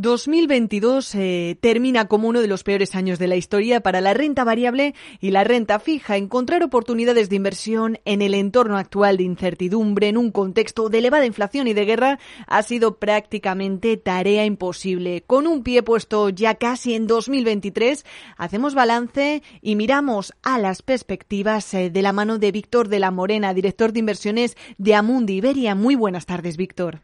2022 eh, termina como uno de los peores años de la historia para la renta variable y la renta fija. Encontrar oportunidades de inversión en el entorno actual de incertidumbre, en un contexto de elevada inflación y de guerra, ha sido prácticamente tarea imposible. Con un pie puesto ya casi en 2023, hacemos balance y miramos a las perspectivas eh, de la mano de Víctor de la Morena, director de inversiones de Amundi Iberia. Muy buenas tardes, Víctor.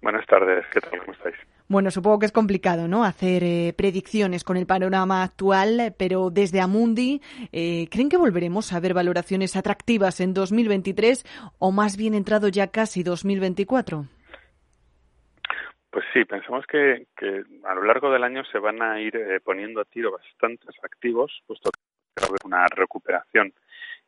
Buenas tardes, ¿qué tal? ¿Cómo estáis? Bueno, supongo que es complicado, ¿no? Hacer eh, predicciones con el panorama actual, pero desde Amundi, eh, ¿creen que volveremos a ver valoraciones atractivas en 2023 o más bien entrado ya casi 2024? Pues sí, pensamos que, a lo largo del año se van a ir eh, poniendo a tiro bastantes activos, puesto que va a haber una recuperación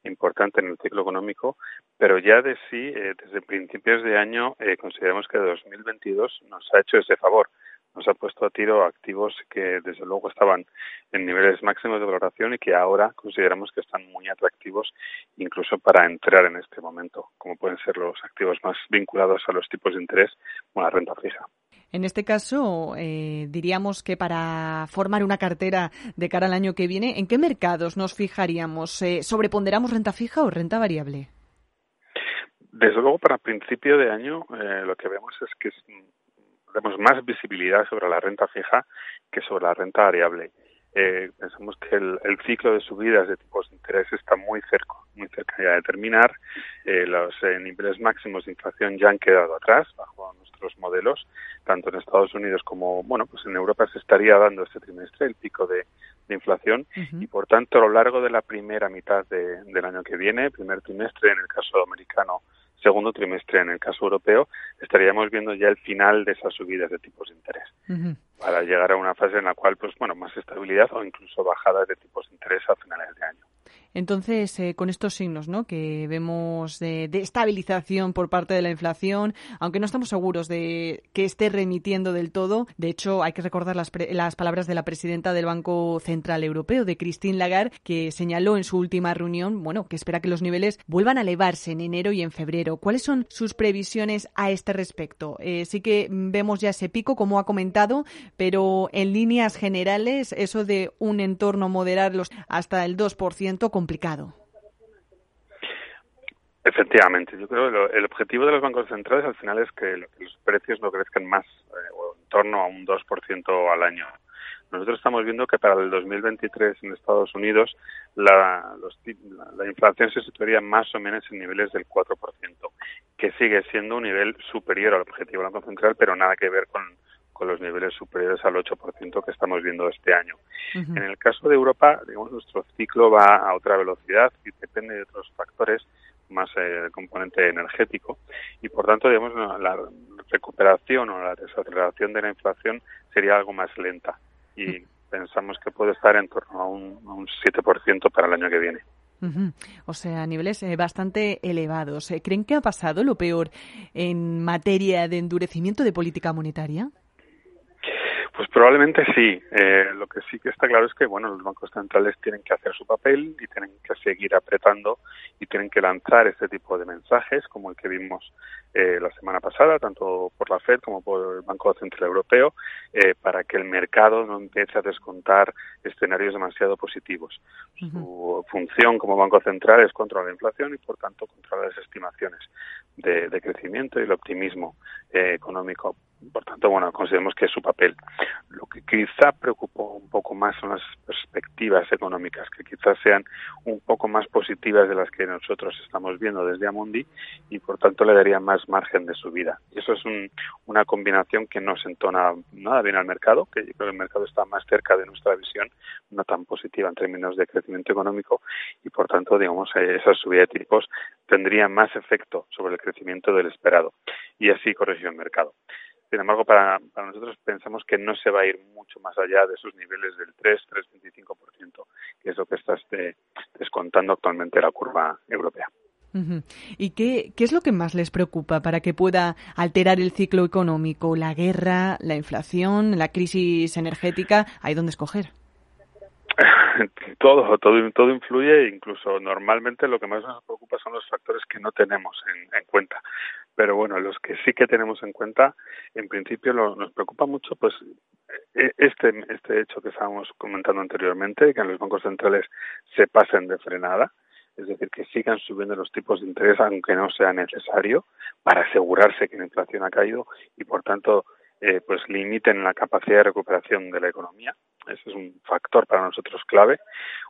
importante en el ciclo económico, pero ya de sí, eh, desde principios de año, eh, consideramos que 2022 nos ha hecho ese favor. Nos ha puesto a tiro activos que desde luego estaban en niveles máximos de valoración y que ahora consideramos que están muy atractivos incluso para entrar en este momento, como pueden ser los activos más vinculados a los tipos de interés o a la renta fija. En este caso, eh, diríamos que para formar una cartera de cara al año que viene, ¿en qué mercados nos fijaríamos? Eh, ¿Sobreponderamos renta fija o renta variable? Desde luego, para principio de año, eh, lo que vemos es que tenemos más visibilidad sobre la renta fija que sobre la renta variable. Eh, pensamos que el, ciclo de subidas de tipos de interés está muy cerca, muy cerca ya de terminar. Eh, los eh, niveles máximos de inflación ya han quedado atrás bajo nuestros modelos, tanto en Estados Unidos como, bueno, pues en Europa se estaría dando este trimestre el pico de, inflación. Y, por tanto, a lo largo de la primera mitad del año que viene, primer trimestre en el caso americano, segundo trimestre en el caso europeo, estaríamos viendo ya el final de esas subidas de tipos de interés para llegar a una fase en la cual, pues bueno, más estabilidad o incluso bajadas de tipos de interés a finales de año. Entonces, eh, con estos signos ¿no? que vemos de, estabilización por parte de la inflación, aunque no estamos seguros de que esté remitiendo del todo, de hecho, hay que recordar las, las palabras de la presidenta del Banco Central Europeo, de Christine Lagarde, que señaló en su última reunión bueno, que espera que los niveles vuelvan a elevarse en enero y en febrero. ¿Cuáles son sus previsiones a este respecto? Eh, sí que vemos ya ese pico, como ha comentado, pero en líneas generales, eso de un entorno moderarlos hasta el 2%, complicado. Efectivamente, yo creo que el objetivo de los bancos centrales al final es que los precios no crezcan más, eh, o en torno a un 2% al año. Nosotros estamos viendo que para el 2023 en Estados Unidos la, la, inflación se situaría más o menos en niveles del 4%, que sigue siendo un nivel superior al objetivo del Banco Central, pero nada que ver con, con los niveles superiores al 8% que estamos viendo este año. En el caso de Europa, digamos, nuestro ciclo va a otra velocidad y depende de otros factores más eh, el componente energético y por tanto digamos la recuperación o la desaceleración de la inflación sería algo más lenta y pensamos que puede estar en torno a un, a un 7% para el año que viene. O sea, a niveles eh, bastante elevados. Eh, ¿Creen que ha pasado lo peor en materia de endurecimiento de política monetaria? Probablemente sí. Eh, lo que sí que está claro es que bueno, los bancos centrales tienen que hacer su papel y tienen que seguir apretando y tienen que lanzar este tipo de mensajes, como el que vimos eh, la semana pasada, tanto por la Fed como por el Banco Central Europeo, eh, para que el mercado no empiece a descontar escenarios demasiado positivos. Su función como Banco Central es controlar la inflación y, por tanto, controlar las estimaciones de, de crecimiento y el optimismo económico por tanto, bueno, consideramos que es su papel. Lo que quizá preocupó un poco más son las perspectivas económicas, que quizás sean un poco más positivas de las que nosotros estamos viendo desde Amundi y, por tanto, le daría más margen de subida. Y eso es una combinación que no se entona nada bien al mercado, que yo creo que el mercado está más cerca de nuestra visión, no tan positiva en términos de crecimiento económico y, por tanto, digamos, esa subida de tipos tendría más efecto sobre el crecimiento del esperado y así corrigió el mercado. Sin embargo, para, nosotros pensamos que no se va a ir mucho más allá de esos niveles del 3, 3,25%, que es lo que está este, descontando actualmente la curva europea. ¿Y qué, qué es lo que más les preocupa para que pueda alterar el ciclo económico? ¿La guerra, la inflación, la crisis energética? ¿Hay dónde escoger? todo, todo, todo influye, incluso normalmente lo que más nos preocupa son los factores que no tenemos en cuenta pero bueno, los que sí que tenemos en cuenta, en principio nos preocupa mucho, pues e, este, este hecho que estábamos comentando anteriormente, que en los bancos centrales se pasen de frenada, es decir, que sigan subiendo los tipos de interés aunque no sea necesario para asegurarse que la inflación ha caído y por tanto eh, pues limiten la capacidad de recuperación de la economía. Ese es un factor para nosotros clave.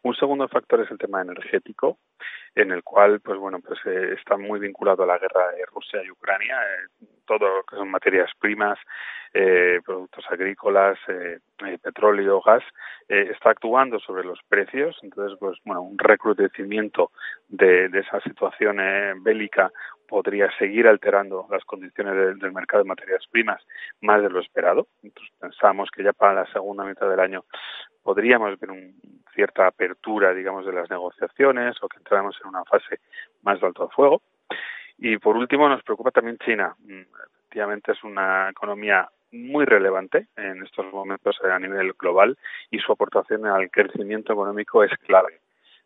Un segundo factor es el tema energético, en el cual, pues bueno, pues eh, está muy vinculado a la guerra de Rusia y Ucrania, eh, todo lo que son materias primas, eh, productos agrícolas, eh, eh, petróleo, gas, está actuando sobre los precios. Entonces, pues bueno, un recrudecimiento de, de esa situación bélica podría seguir alterando las condiciones del mercado de materias primas más de lo esperado. Entonces pensamos que ya para la segunda mitad del año podríamos ver una cierta apertura, digamos, de las negociaciones o que entráramos en una fase más de alto fuego. Y por último, nos preocupa también China. Mm, efectivamente, es una economía muy relevante en estos momentos a nivel global y su aportación al crecimiento económico es clave.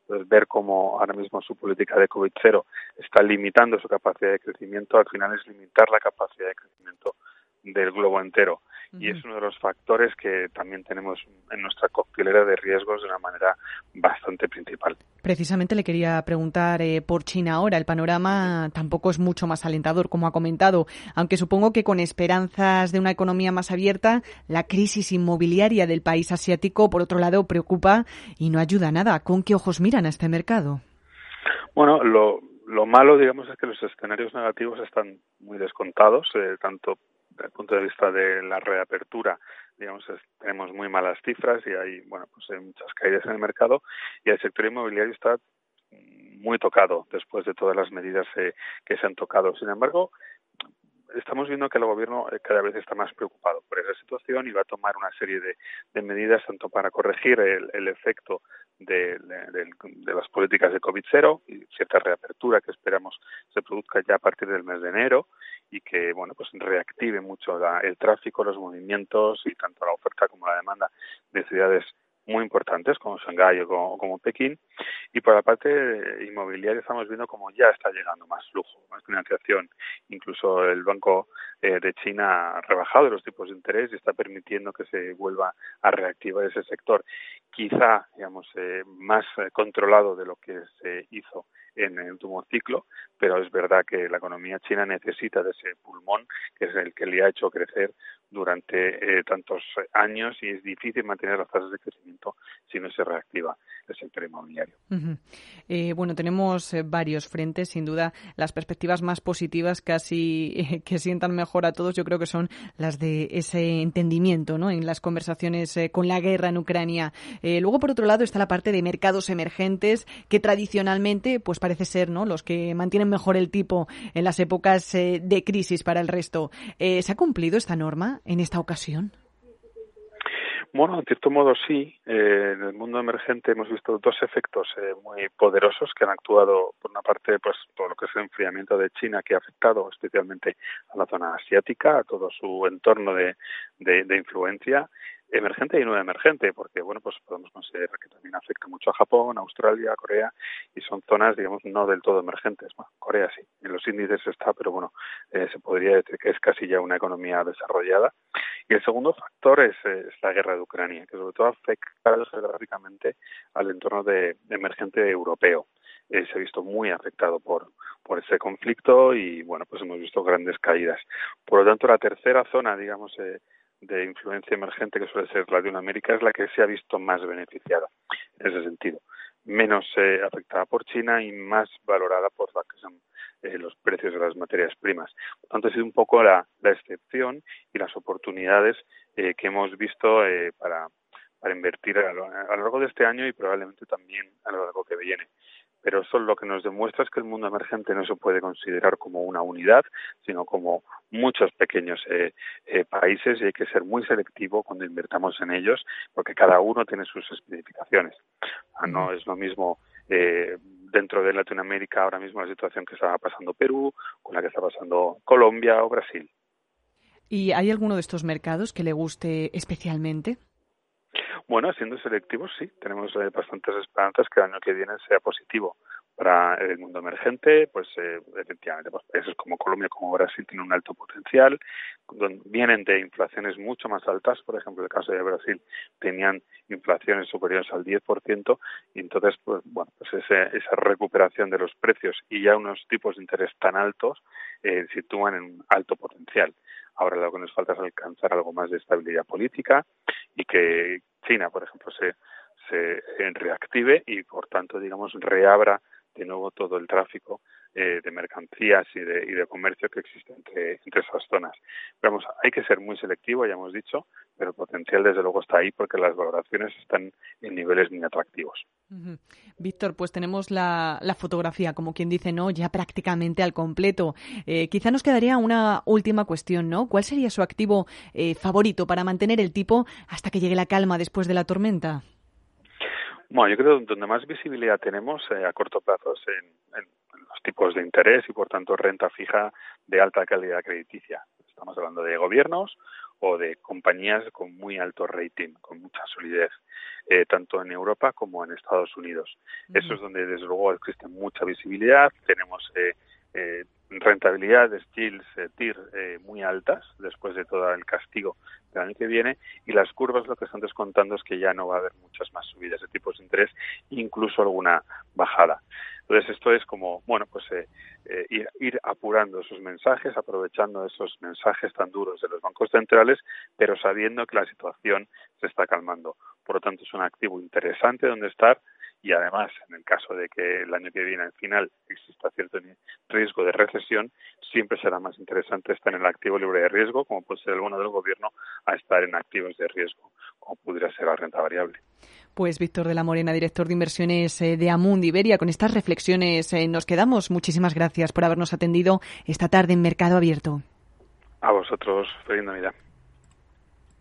Entonces, ver cómo ahora mismo su política de COVID cero está limitando su capacidad de crecimiento, al final es limitar la capacidad de crecimiento del globo entero y es uno de los factores que también tenemos en nuestra coctelera de riesgos de una manera bastante principal. Precisamente le quería preguntar eh, por China ahora. El panorama tampoco es mucho más alentador, como ha comentado, aunque supongo que con esperanzas de una economía más abierta, la crisis inmobiliaria del país asiático, por otro lado, preocupa y no ayuda a nada. ¿Con qué ojos miran a este mercado? Bueno, lo, lo malo, digamos, es que los escenarios negativos están muy descontados, eh, tanto desde el punto de vista de la reapertura, digamos, tenemos muy malas cifras y hay, bueno, pues hay muchas caídas en el mercado y el sector inmobiliario está muy tocado después de todas las medidas eh, que se han tocado. Sin embargo, estamos viendo que el gobierno eh, cada vez está más preocupado por esa situación y va a tomar una serie de, medidas tanto para corregir el, efecto de, de, las políticas de COVID-0 y cierta reapertura que esperamos se produzca ya a partir del mes de enero y que bueno pues reactive mucho el tráfico, los movimientos y tanto la oferta como la demanda de ciudades muy importantes como Shanghái o como, Pekín y por la parte inmobiliaria estamos viendo como ya está llegando más flujo, más financiación. Incluso el Banco eh, de China ha rebajado los tipos de interés y está permitiendo que se vuelva a reactivar ese sector. Quizá, digamos, eh, más eh, controlado de lo que se hizo en el último ciclo, pero es verdad que la economía china necesita de ese pulmón que es el que le ha hecho crecer durante eh, tantos años y es difícil mantener las tasas de crecimiento si no se reactiva el sector inmobiliario. Eh, bueno, tenemos eh, varios frentes, sin duda. Las perspectivas más positivas, casi que sientan mejor a todos, yo creo que son las de ese entendimiento ¿no? en las conversaciones con la guerra en Ucrania. luego, por otro lado, está la parte de mercados emergentes que tradicionalmente pues parece ser ¿no? los que mantienen mejor el tipo en las épocas de crisis para el resto. ¿Se ha cumplido esta norma? en esta ocasión? Bueno, en cierto modo sí. Eh, en el mundo emergente hemos visto dos efectos eh, muy poderosos que han actuado, por una parte, pues todo lo que es el enfriamiento de China, que ha afectado especialmente a la zona asiática, a todo su entorno de, de influencia, emergente y no emergente, porque bueno, pues podemos considerar que también afecta mucho a Japón, Australia, Corea, y son zonas, digamos, no del todo emergentes. Bueno, Corea sí, en los índices está, pero bueno, eh, se podría decir que es casi ya una economía desarrollada. Y el segundo factor es, la guerra de Ucrania, que sobre todo afecta geográficamente al entorno de, emergente europeo. Eh, se ha visto muy afectado por, por ese conflicto y bueno, pues hemos visto grandes caídas. Por lo tanto, la tercera zona, digamos, eh, de influencia emergente que suele ser Latinoamérica es la que se ha visto más beneficiada en ese sentido menos eh, afectada por China y más valorada por lo que son eh, los precios de las materias primas. Por tanto, ha sido un poco la, la excepción y las oportunidades eh, que hemos visto eh, para, para invertir a lo, a lo largo de este año y probablemente también a lo largo que viene pero eso lo que nos demuestra es que el mundo emergente no se puede considerar como una unidad, sino como muchos pequeños eh, eh, países y hay que ser muy selectivo cuando invertamos en ellos, porque cada uno tiene sus especificaciones. Ah, no es lo mismo eh, dentro de Latinoamérica ahora mismo la situación que está pasando Perú, con la que está pasando Colombia o Brasil. ¿Y hay alguno de estos mercados que le guste especialmente? Bueno, siendo selectivos, sí, tenemos eh, bastantes esperanzas que el año que viene sea positivo Para el mundo emergente, pues eh, efectivamente, pues países como Colombia, como Brasil tienen un alto potencial, vienen de inflaciones mucho más altas, por ejemplo, el caso de Brasil tenían inflaciones superiores al 10% y entonces, pues bueno, pues esa recuperación de los precios y ya unos tipos de interés tan altos eh, sitúan en un alto potencial. Ahora lo que nos falta es alcanzar algo más de estabilidad política y que China, por ejemplo, se, se reactive y, por tanto, digamos, reabra de nuevo todo el tráfico eh, de mercancías y de, y de comercio que existe entre, entre esas zonas. Vamos, hay que ser muy selectivo, ya hemos dicho, pero el potencial desde luego está ahí porque las valoraciones están en niveles muy atractivos. Víctor, pues tenemos la, la, fotografía, como quien dice, ¿no? Ya prácticamente al completo. Eh, quizá nos quedaría una última cuestión, ¿no? ¿Cuál sería su activo eh, favorito para mantener el tipo hasta que llegue la calma después de la tormenta? Bueno, yo creo que donde más visibilidad tenemos eh, a corto plazo es en, los de interés y, por tanto, renta fija de alta calidad crediticia. Estamos hablando de gobiernos o de compañías con muy alto rating, con mucha solidez, eh, tanto en Europa como en Estados Unidos. Eso es donde, desde luego, existe mucha visibilidad. Tenemos eh, eh, rentabilidades TILs, eh, TIR eh, muy altas después de todo el castigo del año que viene y las curvas lo que están descontando es que ya no va a haber muchas más subidas de tipos de interés, incluso alguna bajada. Entonces esto es como, bueno, pues eh, eh, ir, ir, apurando esos mensajes, aprovechando esos mensajes tan duros de los bancos centrales, pero sabiendo que la situación se está calmando. Por lo tanto, es un activo interesante donde estar y además, en el caso de que el año que viene al final exista cierto riesgo de recesión, siempre será más interesante estar en el activo libre de riesgo, como puede ser el bono del gobierno, a estar en activos de riesgo, como pudiera ser la renta variable. Pues Víctor de la Morena, director de inversiones eh, de Amundi Iberia, con estas reflexiones eh, nos quedamos. Muchísimas gracias por habernos atendido esta tarde en Mercado Abierto. A vosotros, feliz Navidad.